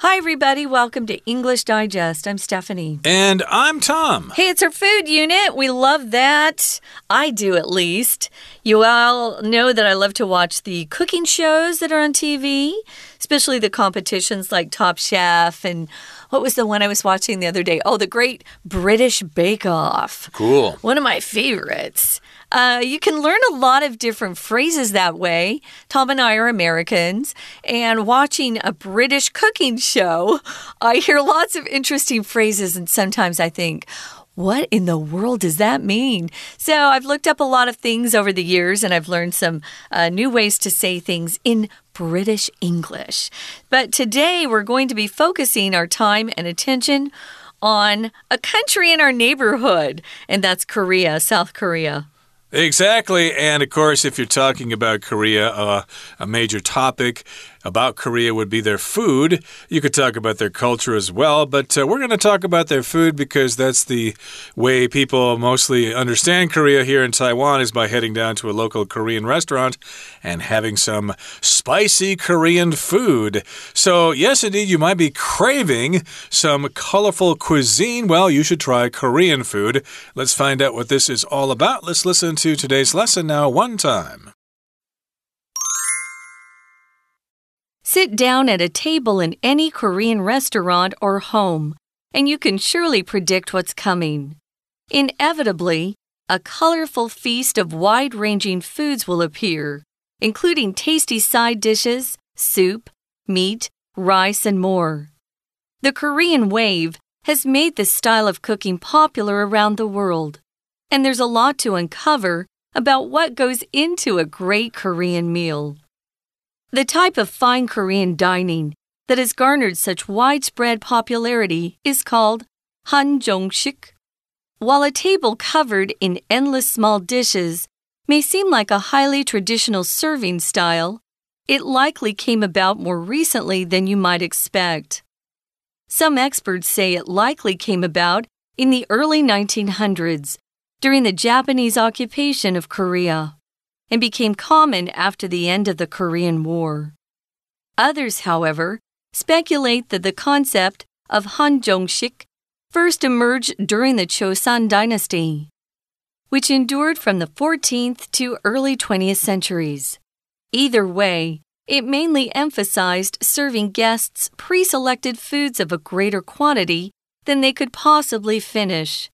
Hi, everybody. Welcome to English Digest. I'm Stephanie. And I'm Tom. Hey, it's our food unit. We love that. I do, at least. You all know that I love to watch the cooking shows that are on TV, especially the competitions like Top Chef and what was the one I was watching the other day? Oh, the Great British Bake Off. Cool. One of my favorites. Uh, you can learn a lot of different phrases that way. Tom and I are Americans, and watching a British cooking show, I hear lots of interesting phrases, and sometimes I think, what in the world does that mean? So, I've looked up a lot of things over the years and I've learned some uh, new ways to say things in British English. But today we're going to be focusing our time and attention on a country in our neighborhood, and that's Korea, South Korea. Exactly. And of course, if you're talking about Korea, uh, a major topic about Korea would be their food. You could talk about their culture as well, but uh, we're going to talk about their food because that's the way people mostly understand Korea here in Taiwan is by heading down to a local Korean restaurant and having some spicy Korean food. So, yes, indeed, you might be craving some colorful cuisine. Well, you should try Korean food. Let's find out what this is all about. Let's listen to today's lesson now, one time. Sit down at a table in any Korean restaurant or home, and you can surely predict what's coming. Inevitably, a colorful feast of wide ranging foods will appear, including tasty side dishes, soup, meat, rice, and more. The Korean wave has made this style of cooking popular around the world, and there's a lot to uncover about what goes into a great Korean meal. The type of fine Korean dining that has garnered such widespread popularity is called hanjongshik. While a table covered in endless small dishes may seem like a highly traditional serving style, it likely came about more recently than you might expect. Some experts say it likely came about in the early 1900s during the Japanese occupation of Korea and became common after the end of the Korean War. Others, however, speculate that the concept of hanjongshik first emerged during the Chosun dynasty, which endured from the 14th to early 20th centuries. Either way, it mainly emphasized serving guests pre selected foods of a greater quantity than they could possibly finish.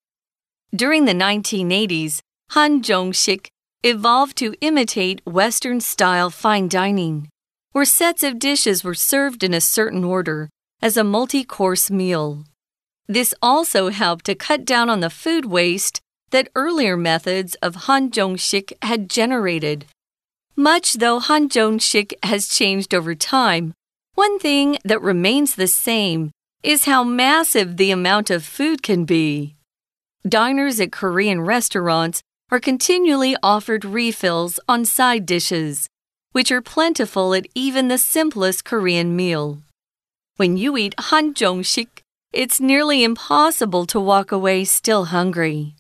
During the 1980s, hanjongshik evolved to imitate Western style fine dining, where sets of dishes were served in a certain order as a multi course meal. This also helped to cut down on the food waste that earlier methods of hanjongshik had generated. Much though hanjongshik has changed over time, one thing that remains the same is how massive the amount of food can be. Diners at Korean restaurants are continually offered refills on side dishes, which are plentiful at even the simplest Korean meal. When you eat hanjongshik, it's nearly impossible to walk away still hungry.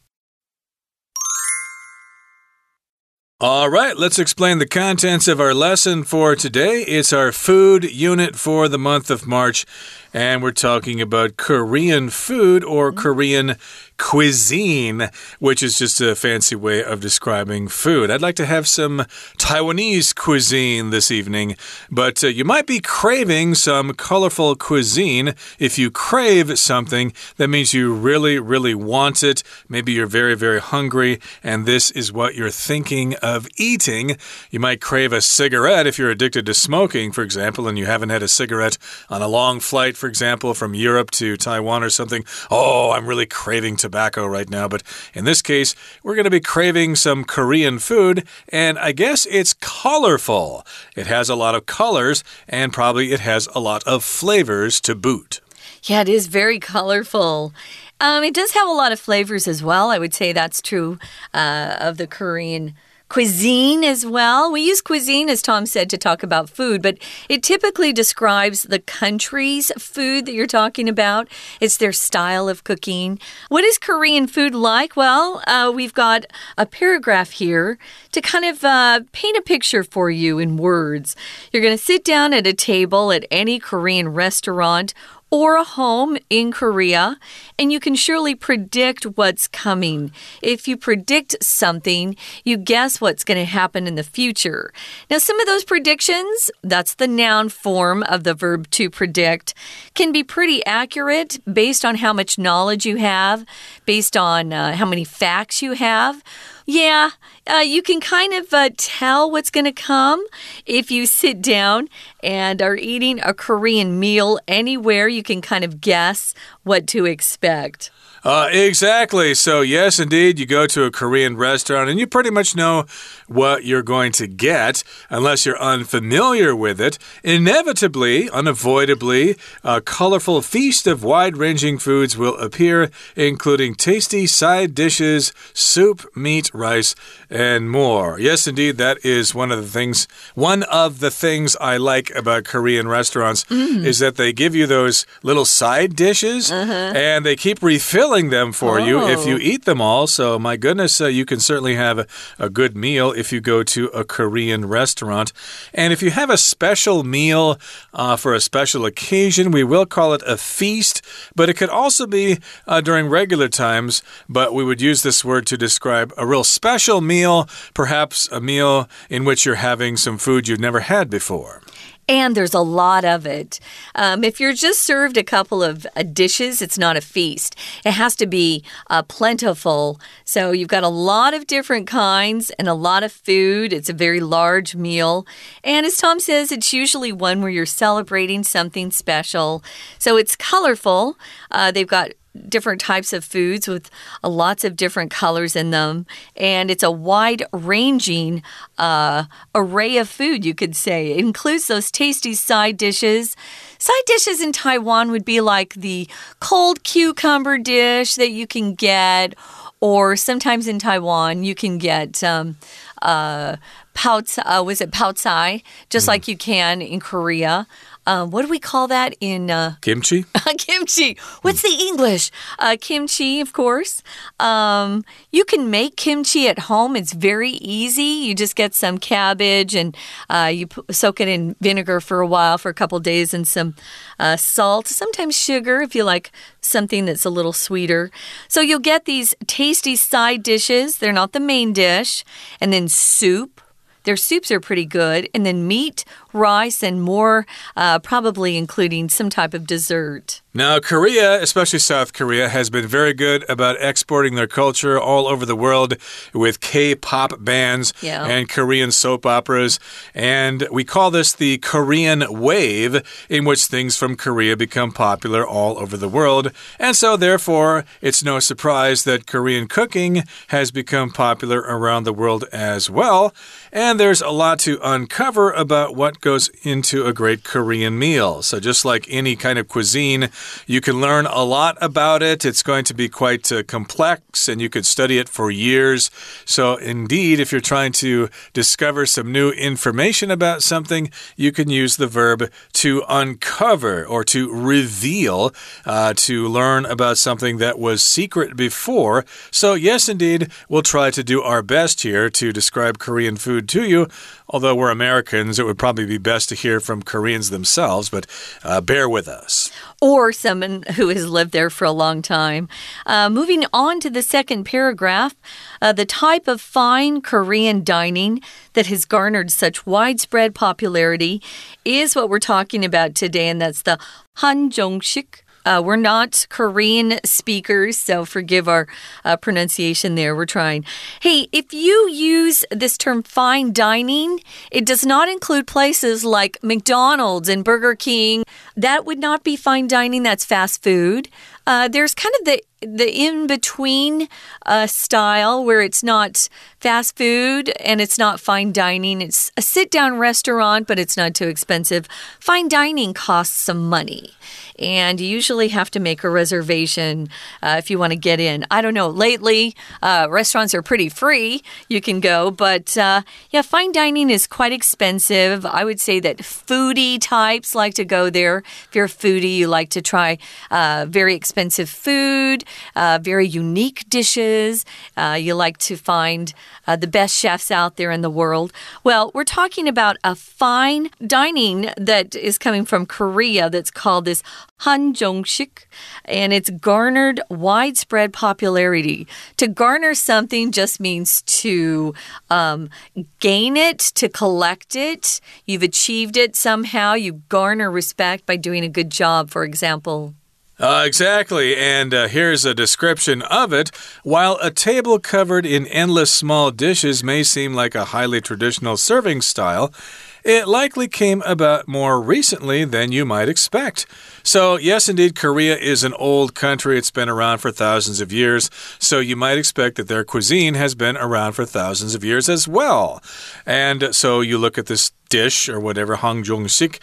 All right, let's explain the contents of our lesson for today. It's our food unit for the month of March, and we're talking about Korean food or mm-hmm. Korean cuisine, which is just a fancy way of describing food. I'd like to have some Taiwanese cuisine this evening, but uh, you might be craving some colorful cuisine. If you crave something, that means you really, really want it. Maybe you're very, very hungry, and this is what you're thinking of eating. You might crave a cigarette if you're addicted to smoking, for example, and you haven't had a cigarette on a long flight, for example, from Europe to Taiwan or something. Oh, I'm really craving tobacco tobacco right now, but in this case, we're going to be craving some Korean food, and I guess it's colorful. It has a lot of colors, and probably it has a lot of flavors to boot. Yeah, it is very colorful. Um, it does have a lot of flavors as well. I would say that's true uh, of the Korean cuisine as well. We use cuisine, as Tom said, to talk about food, but it typically describes the country's food that you're talking about. It's their style of cooking. What is Korean food like? Well, uh, we've got a paragraph here to kind of uh, paint a picture for you in words. You're going to sit down at a table at any Korean restaurant or a home in Korea, and you can surely predict what's coming. If you predict something, you guess what's going to happen in the future. Now, some of those predictions, that's the noun form of the verb to predict, can be pretty accurate based on how much knowledge you have, based on uh, how many facts you have. Yeah, uh, you can kind of uh, tell what's going to come if you sit down and are eating a Korean meal anywhere. You can kind of guess what to expect. Uh, exactly. So, yes, indeed, you go to a Korean restaurant and you pretty much know what you're going to get unless you're unfamiliar with it. Inevitably, unavoidably, a colorful feast of wide ranging foods will appear, including tasty side dishes, soup, meat, rice, and more. Yes, indeed, that is one of the things. One of the things I like about Korean restaurants mm. is that they give you those little side dishes uh -huh. and they keep refilling them for oh. you if you oh. eat them all. So, my goodness, uh, you can certainly have a, a good meal if you go to a Korean restaurant. And if you have a special meal uh, for a special occasion, we will call it a feast, but it could also be uh, during regular times. But we would use this word to describe a real special meal, perhaps a meal in which you're having some food you've never had before and there's a lot of it. Um, if you're just served a couple of uh, dishes, it's not a feast. It has to be uh, plentiful. So you've got a lot of different kinds and a lot of food. It's a very large meal. And as Tom says, it's usually one where you're celebrating something special. So it's colorful. Uh, they've got different types of foods with uh, lots of different colors in them. And it's a wide ranging uh, array of food, you could say. It includes those tasty side dishes. Side dishes in Taiwan would be like the cold cucumber dish that you can get, or sometimes in Taiwan, you can get. Um, uh, Pao, uh, was it pao cai? Just mm. like you can in Korea. Um, what do we call that in uh, kimchi? kimchi. What's the English? Uh, kimchi, of course. Um, you can make kimchi at home. It's very easy. You just get some cabbage and uh, you soak it in vinegar for a while, for a couple days, and some uh, salt, sometimes sugar if you like something that's a little sweeter. So you'll get these tasty side dishes. They're not the main dish, and then soup. Their soups are pretty good. And then meat, rice, and more, uh, probably including some type of dessert. Now, Korea, especially South Korea, has been very good about exporting their culture all over the world with K pop bands yeah. and Korean soap operas. And we call this the Korean wave, in which things from Korea become popular all over the world. And so, therefore, it's no surprise that Korean cooking has become popular around the world as well. And there's a lot to uncover about what goes into a great Korean meal. So, just like any kind of cuisine, you can learn a lot about it. It's going to be quite uh, complex and you could study it for years. So, indeed, if you're trying to discover some new information about something, you can use the verb to uncover or to reveal, uh, to learn about something that was secret before. So, yes, indeed, we'll try to do our best here to describe Korean food to you. Although we're Americans, it would probably be best to hear from Koreans themselves, but uh, bear with us. Or someone who has lived there for a long time. Uh, moving on to the second paragraph, uh, the type of fine Korean dining that has garnered such widespread popularity is what we're talking about today, and that's the Hanjongshik uh, we're not Korean speakers, so forgive our uh, pronunciation there. We're trying. Hey, if you use this term fine dining, it does not include places like McDonald's and Burger King, that would not be fine dining. That's fast food. Uh, there's kind of the the in between uh, style where it's not fast food and it's not fine dining. It's a sit down restaurant, but it's not too expensive. Fine dining costs some money and you usually have to make a reservation uh, if you want to get in. I don't know. Lately, uh, restaurants are pretty free. You can go, but uh, yeah, fine dining is quite expensive. I would say that foodie types like to go there. If you're a foodie, you like to try uh, very expensive food, uh, very unique dishes. Uh, you like to find uh, the best chefs out there in the world. Well, we're talking about a fine dining that is coming from Korea that's called this Hanjongshik, and it's garnered widespread popularity. To garner something just means to um, gain it, to collect it. You've achieved it somehow. You garner respect by doing a good job, for example. Uh, exactly, and uh, here's a description of it. While a table covered in endless small dishes may seem like a highly traditional serving style, it likely came about more recently than you might expect. So, yes, indeed, Korea is an old country. It's been around for thousands of years. So, you might expect that their cuisine has been around for thousands of years as well. And so, you look at this dish or whatever, Hangjong-sik,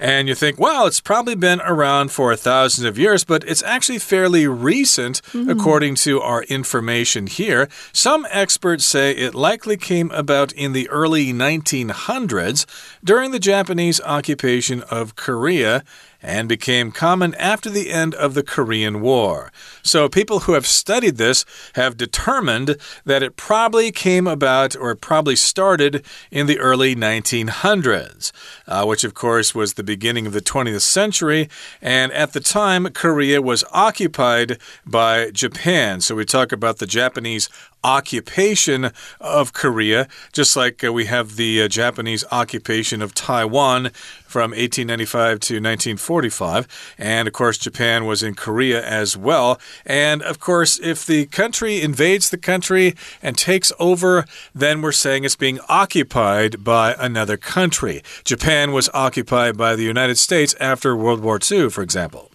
and you think, well, it's probably been around for thousands of years, but it's actually fairly recent, mm according to our information here. Some experts say it likely came about in the early 1900s during the Japanese occupation of Korea and became common after the end of the Korean War. So, people who have studied this have determined that it probably came about or probably started in the early 1900s, uh, which, of course, was the beginning of the 20th century. And at the time, Korea was occupied by Japan. So, we talk about the Japanese occupation of Korea, just like uh, we have the uh, Japanese occupation of Taiwan from 1895 to 1945. And of course, Japan was in Korea as well. And of course, if the country invades the country and takes over, then we're saying it's being occupied by another country. Japan was occupied by the United States after World War II, for example.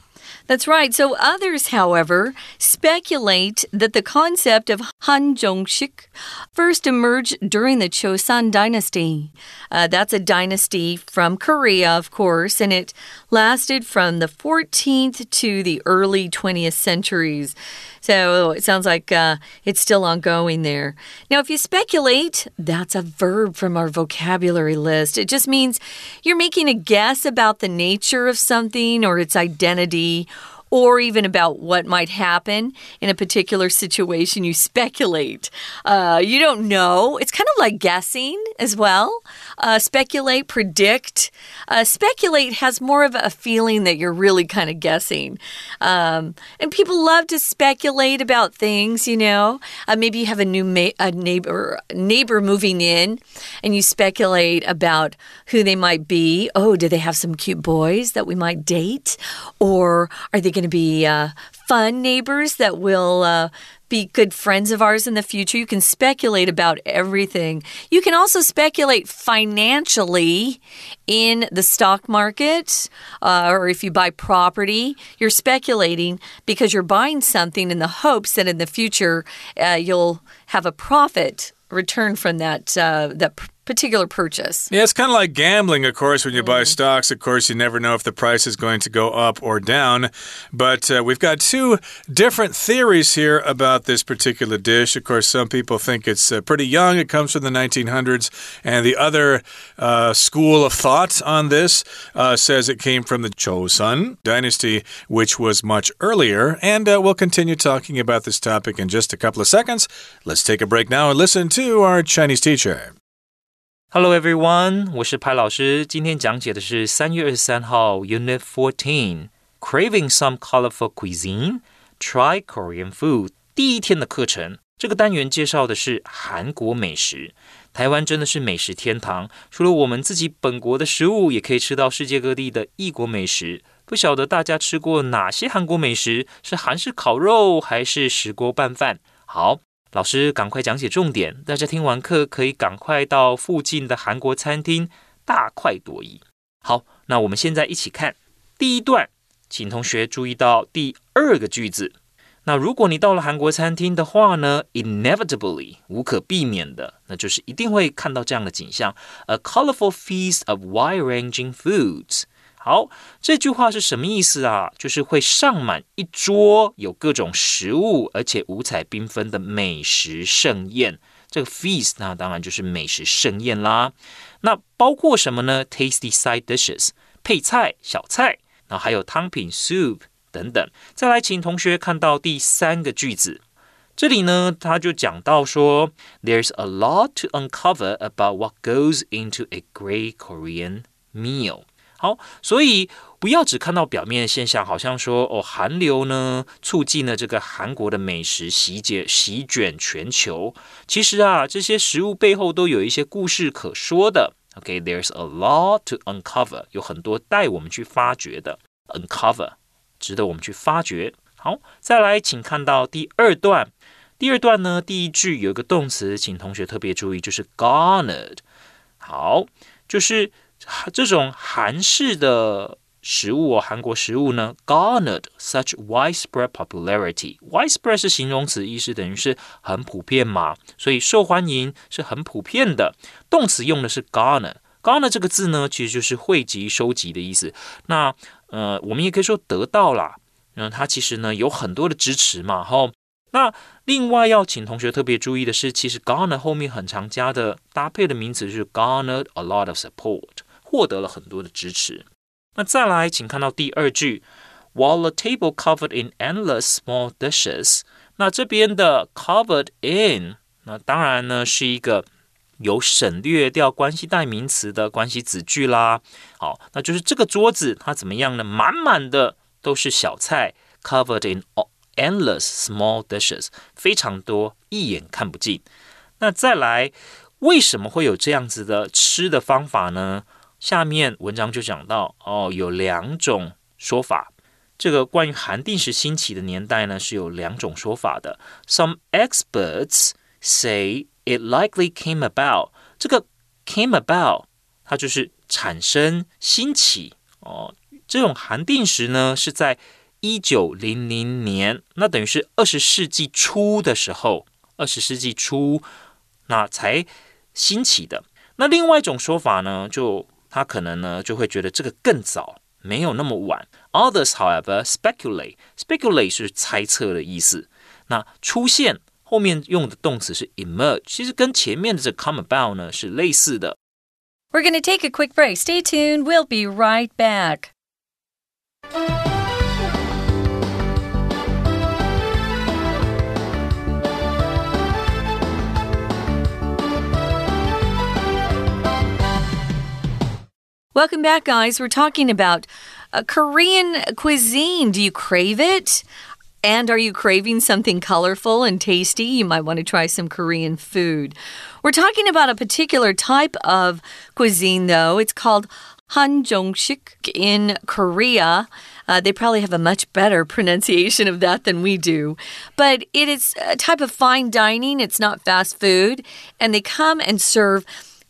That's right. So others, however, speculate that the concept of Hanjongshik first emerged during the Chosun dynasty. Uh, that's a dynasty from Korea, of course, and it lasted from the 14th to the early 20th centuries. So it sounds like uh, it's still ongoing there. Now, if you speculate, that's a verb from our vocabulary list. It just means you're making a guess about the nature of something or its identity or even about what might happen in a particular situation. You speculate. Uh, you don't know. It's kind of like guessing as well. Uh, speculate, predict. Uh, speculate has more of a feeling that you're really kind of guessing. Um, and people love to speculate about things, you know. Uh, maybe you have a new a neighbor neighbor moving in, and you speculate about who they might be. Oh, do they have some cute boys that we might date? Or are they going going to be uh, fun neighbors that will uh, be good friends of ours in the future. You can speculate about everything. You can also speculate financially in the stock market uh, or if you buy property. You're speculating because you're buying something in the hopes that in the future uh, you'll have a profit return from that uh, that particular purchase. Yeah, it's kind of like gambling, of course. When you mm. buy stocks, of course, you never know if the price is going to go up or down. But uh, we've got two different theories here about this particular dish. Of course, some people think it's uh, pretty young, it comes from the 1900s. And the other uh, school of thought on this uh, says it came from the Chosun dynasty, which was much earlier. And uh, we'll continue talking about this topic in just a couple of seconds. Let's take a break now and listen to our Chinese teacher. Hello everyone，我是派老师。今天讲解的是三月二十三号 Unit Fourteen Craving some colorful cuisine. Try Korean food. 第一天的课程，这个单元介绍的是韩国美食。台湾真的是美食天堂，除了我们自己本国的食物，也可以吃到世界各地的异国美食。不晓得大家吃过哪些韩国美食？是韩式烤肉还是石锅拌饭？好。老师，赶快讲解重点。大家听完课可以赶快到附近的韩国餐厅大快朵颐。好，那我们现在一起看第一段，请同学注意到第二个句子。那如果你到了韩国餐厅的话呢，inevitably 无可避免的，那就是一定会看到这样的景象：a colorful feast of wide-ranging foods。好，这句话是什么意思啊？就是会上满一桌有各种食物，而且五彩缤纷的美食盛宴。这个 feast 那当然就是美食盛宴啦。那包括什么呢？Tasty side dishes 配菜、小菜，然后还有汤品 soup。等等，再来，请同学看到第三个句子，这里呢，他就讲到说，There's a lot to uncover about what goes into a great Korean meal。好，所以不要只看到表面现象，好像说哦，韩流呢促进了这个韩国的美食席卷席卷全球。其实啊，这些食物背后都有一些故事可说的。OK，There's a lot to uncover，有很多带我们去发掘的 uncover。值得我们去发掘。好，再来，请看到第二段。第二段呢，第一句有一个动词，请同学特别注意，就是 garnered。好，就是这种韩式的食物哦，韩国食物呢，garnered such widespread popularity。widespread 是形容词，意思等于是很普遍嘛，所以受欢迎是很普遍的。动词用的是 garner。garner 这个字呢，其实就是汇集、收集的意思。那呃，我们也可以说得到啦。嗯，它其实呢有很多的支持嘛，哈。那另外要请同学特别注意的是，其实 garner 后面很常加的搭配的名词是 garnered a lot of support，获得了很多的支持。那再来，请看到第二句，while the table covered in endless small dishes。那这边的 covered in，那当然呢是一个。有省略掉关系代名词的关系子句啦，好，那就是这个桌子它怎么样呢？满满的都是小菜，covered in endless small dishes，非常多，一眼看不尽。那再来，为什么会有这样子的吃的方法呢？下面文章就讲到，哦，有两种说法。这个关于韩定时兴起的年代呢，是有两种说法的。Some experts say. It likely came about，这个 came about，它就是产生、兴起哦。这种韩定时呢，是在一九零零年，那等于是二十世纪初的时候，二十世纪初那才兴起的。那另外一种说法呢，就他可能呢就会觉得这个更早，没有那么晚。Others, however, speculate. Speculate 是猜测的意思。那出现。后面用的动词是 emerge，其实跟前面的这 come about 呢是类似的。We're going to take a quick break. Stay tuned. We'll be right back. Welcome back, guys. We're talking about a Korean cuisine. Do you crave it? And are you craving something colorful and tasty? You might want to try some Korean food. We're talking about a particular type of cuisine, though. It's called Hanjongshik in Korea. Uh, they probably have a much better pronunciation of that than we do. But it is a type of fine dining, it's not fast food. And they come and serve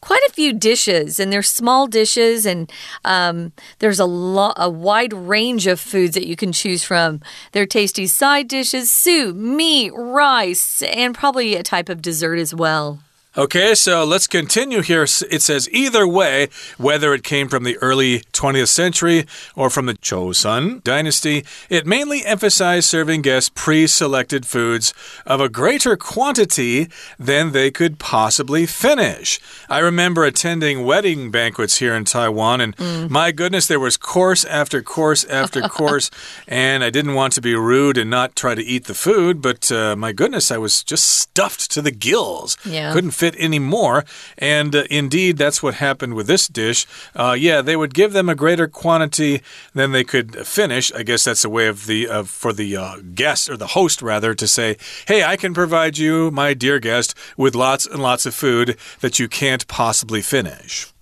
quite a few dishes, and they're small dishes, and um, there's a lot, a wide range of foods that you can choose from. They're tasty side dishes, soup, meat, rice, and probably a type of dessert as well. Okay, so let's continue here. It says either way, whether it came from the early 20th century or from the Joseon dynasty, it mainly emphasized serving guests pre selected foods of a greater quantity than they could possibly finish. I remember attending wedding banquets here in Taiwan, and mm. my goodness, there was course after course after course, and I didn't want to be rude and not try to eat the food, but uh, my goodness, I was just stuffed to the gills. Yeah. Couldn't fit anymore. And uh, indeed, that's what happened with this dish. Uh, yeah, they would give them a greater quantity than they could finish. I guess that's a way of the uh, for the uh, guest or the host rather to say, "Hey, I can provide you, my dear guest, with lots and lots of food that you can't possibly finish."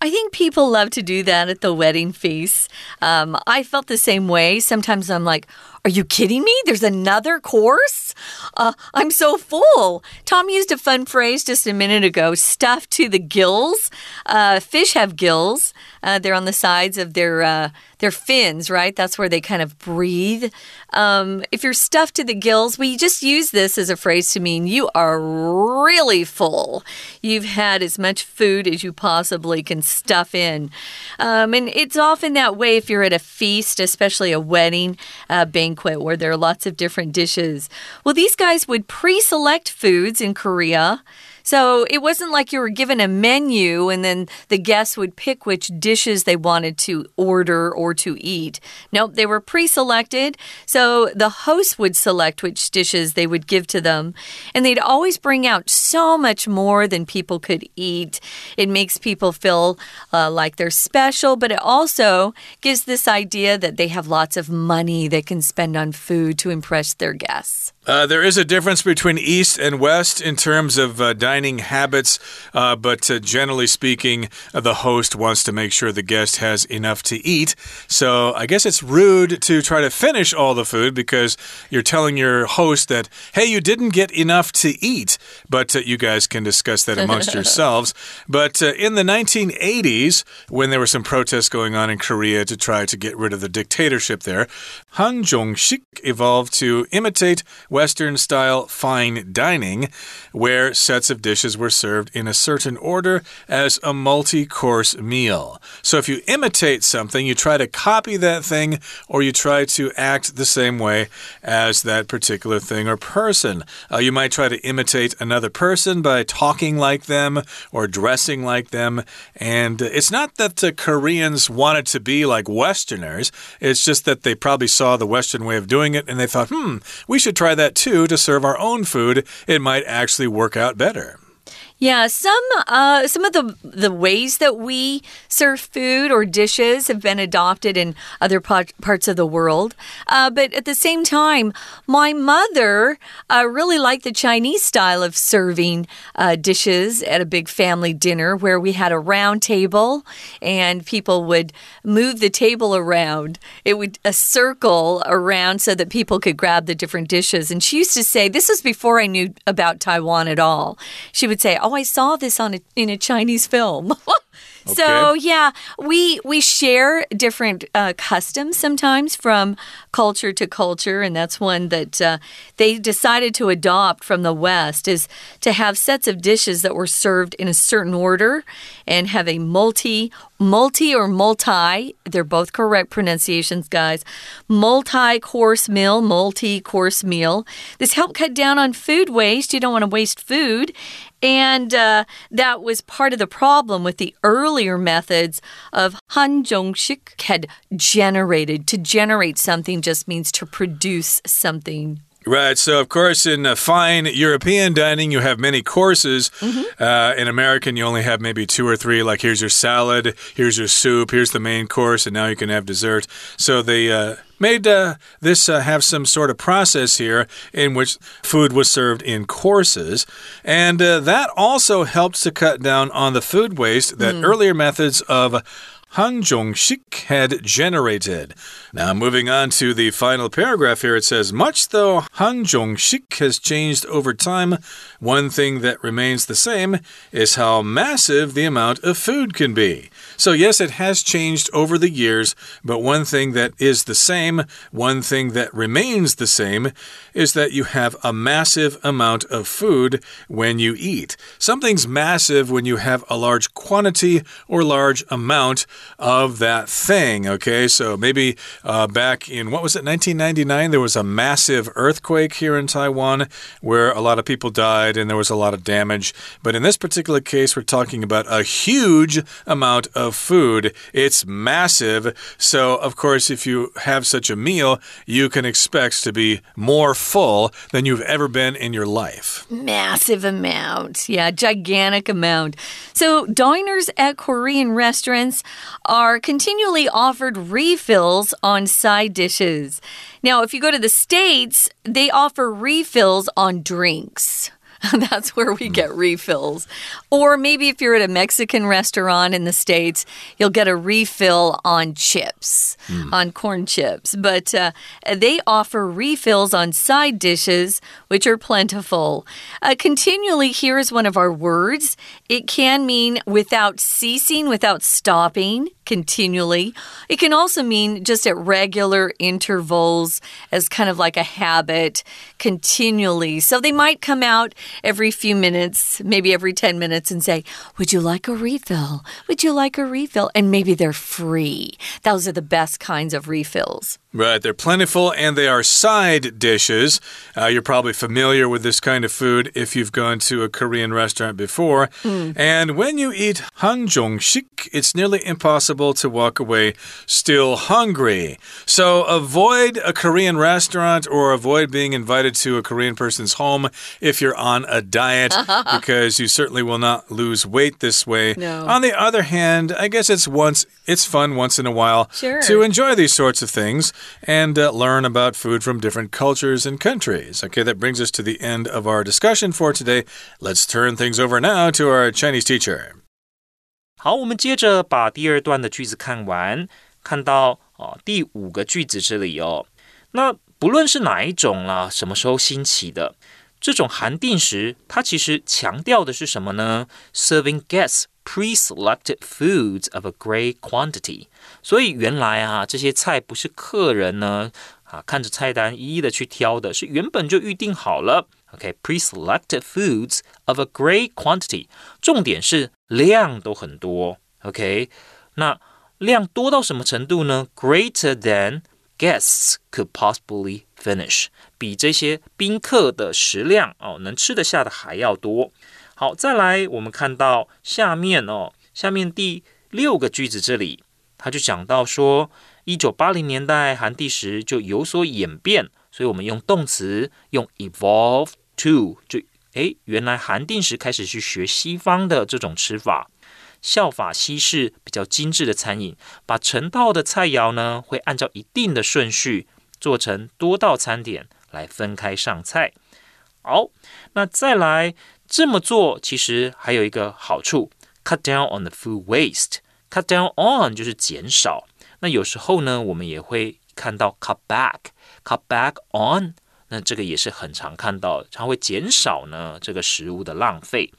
I think people love to do that at the wedding feast. Um, I felt the same way. Sometimes I'm like, are you kidding me? There's another course? Uh, I'm so full. Tom used a fun phrase just a minute ago stuffed to the gills. Uh, fish have gills, uh, they're on the sides of their, uh, their fins, right? That's where they kind of breathe. Um, if you're stuffed to the gills, we just use this as a phrase to mean you are really full. You've had as much food as you possibly can stuff in. Um, and it's often that way if you're at a feast, especially a wedding uh, banquet where there are lots of different dishes. Well, these guys would pre select foods in Korea. So it wasn't like you were given a menu and then the guests would pick which dishes they wanted to order or to eat. Nope, they were pre selected. So the host would select which dishes they would give to them. And they'd always bring out so much more than people could eat. It makes people feel uh, like they're special, but it also gives this idea that they have lots of money they can spend on food to impress their guests. Uh, there is a difference between East and West in terms of uh, dining habits, uh, but uh, generally speaking, uh, the host wants to make sure the guest has enough to eat. So I guess it's rude to try to finish all the food because you're telling your host that, hey, you didn't get enough to eat. But uh, you guys can discuss that amongst yourselves. But in the 1980s, when there were some protests going on in Korea to try to get rid of the dictatorship there, Han Jong-sik evolved to imitate Western style fine dining, where sets of dishes were served in a certain order as a multi course meal. So if you imitate something, you try to copy that thing or you try to act the same way as that particular thing or person. Uh, you might try to imitate another person by talking like them or dressing like them. And it's not that the Koreans wanted to be like Westerners, it's just that they probably saw the Western way of doing it and they thought, hmm, we should try that that too to serve our own food, it might actually work out better. Yeah, some uh, some of the the ways that we serve food or dishes have been adopted in other parts of the world. Uh, but at the same time, my mother uh, really liked the Chinese style of serving uh, dishes at a big family dinner where we had a round table and people would move the table around. It would a circle around so that people could grab the different dishes. And she used to say, this was before I knew about Taiwan at all. She would say, "Oh, I saw this on a, in a Chinese film. Okay. So yeah, we we share different uh, customs sometimes from culture to culture, and that's one that uh, they decided to adopt from the West is to have sets of dishes that were served in a certain order and have a multi multi or multi they're both correct pronunciations guys multi course meal multi course meal this helped cut down on food waste you don't want to waste food and uh, that was part of the problem with the earlier methods of Han Jong-sik had generated. To generate something just means to produce something. Right. So, of course, in uh, fine European dining, you have many courses. Mm -hmm. uh, in American, you only have maybe two or three. Like, here's your salad, here's your soup, here's the main course, and now you can have dessert. So, they. Uh, made uh, this uh, have some sort of process here in which food was served in courses. And uh, that also helps to cut down on the food waste that mm. earlier methods of Han Jong-sik had generated. Now, moving on to the final paragraph here, it says, Much though Han Jong-sik has changed over time, one thing that remains the same is how massive the amount of food can be. So, yes, it has changed over the years, but one thing that is the same, one thing that remains the same, is that you have a massive amount of food when you eat. Something's massive when you have a large quantity or large amount of that thing, okay? So, maybe uh, back in, what was it, 1999, there was a massive earthquake here in Taiwan where a lot of people died and there was a lot of damage. But in this particular case, we're talking about a huge amount of food. It's massive. So, of course, if you have such a meal, you can expect to be more full than you've ever been in your life. Massive amount. Yeah, gigantic amount. So, diners at Korean restaurants are continually offered refills on side dishes. Now, if you go to the States, they offer refills on drinks. That's where we get refills. Or maybe if you're at a Mexican restaurant in the States, you'll get a refill on chips, mm. on corn chips. But uh, they offer refills on side dishes, which are plentiful. Uh, continually, here's one of our words. It can mean without ceasing, without stopping continually. It can also mean just at regular intervals as kind of like a habit, continually. So they might come out every few minutes, maybe every 10 minutes, and say, Would you like a refill? Would you like a refill? And maybe they're free. Those are the best kinds of refills. Right, they're plentiful and they are side dishes. Uh, you're probably familiar with this kind of food if you've gone to a Korean restaurant before. Mm. And when you eat hanjongshik, it's nearly impossible to walk away still hungry. So avoid a Korean restaurant or avoid being invited to a Korean person's home if you're on a diet because you certainly will not lose weight this way. No. On the other hand, I guess it's once it's fun once in a while sure. to enjoy these sorts of things and uh, learn about food from different cultures and countries. Okay, that brings us to the end of our discussion for today. Let's turn things over now to our Chinese teacher. 好，我们接着把第二段的句子看完，看到哦第五个句子这里哦，那不论是哪一种啦，什么时候兴起的，这种韩定食，它其实强调的是什么呢？Serving guests pre-selected foods of a great quantity。所以原来啊，这些菜不是客人呢啊看着菜单一一的去挑的，是原本就预定好了。OK，pre-selected foods of a great quantity，重点是量都很多。OK，那量多到什么程度呢？Greater than guests could possibly finish，比这些宾客的食量哦，能吃得下的还要多。 好，再来，我们看到下面哦，下面第六个句子这里，他就讲到说，一九八零年代韩地时就有所演变，所以我们用动词用 evolve to，就诶，原来韩定时开始去学西方的这种吃法。效法西式比较精致的餐饮，把成套的菜肴呢，会按照一定的顺序做成多道餐点来分开上菜。好，那再来这么做，其实还有一个好处：cut down on the food waste。cut down on 就是减少。那有时候呢，我们也会看到 cut back，cut back on。那这个也是很常看到，它会减少呢这个食物的浪费。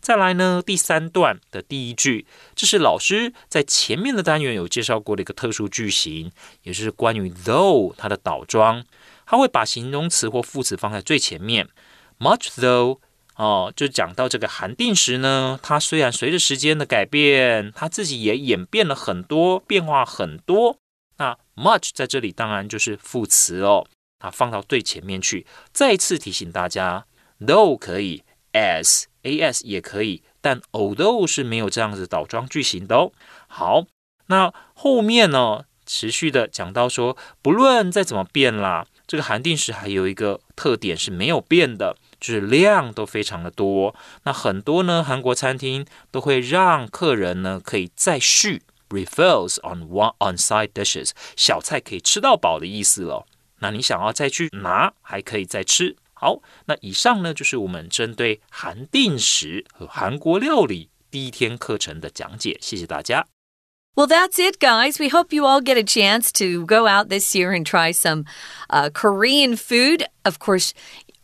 再来呢，第三段的第一句，这是老师在前面的单元有介绍过的一个特殊句型，也就是关于 though 它的倒装，它会把形容词或副词放在最前面。Much though 哦，就讲到这个韩定时呢，它虽然随着时间的改变，它自己也演变了很多，变化很多。那 much 在这里当然就是副词哦，它放到最前面去。再次提醒大家，though 可以，as。as 也可以，但 although 是没有这样子倒装句型的哦。好，那后面呢，持续的讲到说，不论再怎么变啦，这个韩定时还有一个特点是没有变的，就是量都非常的多。那很多呢，韩国餐厅都会让客人呢可以再续 refills on one on side dishes，小菜可以吃到饱的意思了。那你想要再去拿，还可以再吃。好，那以上呢就是我们针对韩定食和韩国料理第一天课程的讲解，谢谢大家。Well, that's it, guys. We hope you all get a chance to go out this year and try some uh, Korean food. Of course,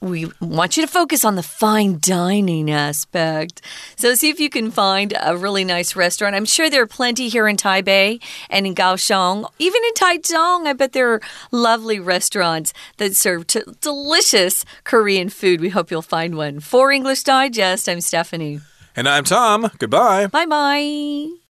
we want you to focus on the fine dining aspect. So see if you can find a really nice restaurant. I'm sure there are plenty here in Taipei and in Kaohsiung. Even in Taichung, I bet there are lovely restaurants that serve delicious Korean food. We hope you'll find one. For English Digest, I'm Stephanie. And I'm Tom. Goodbye. Bye bye.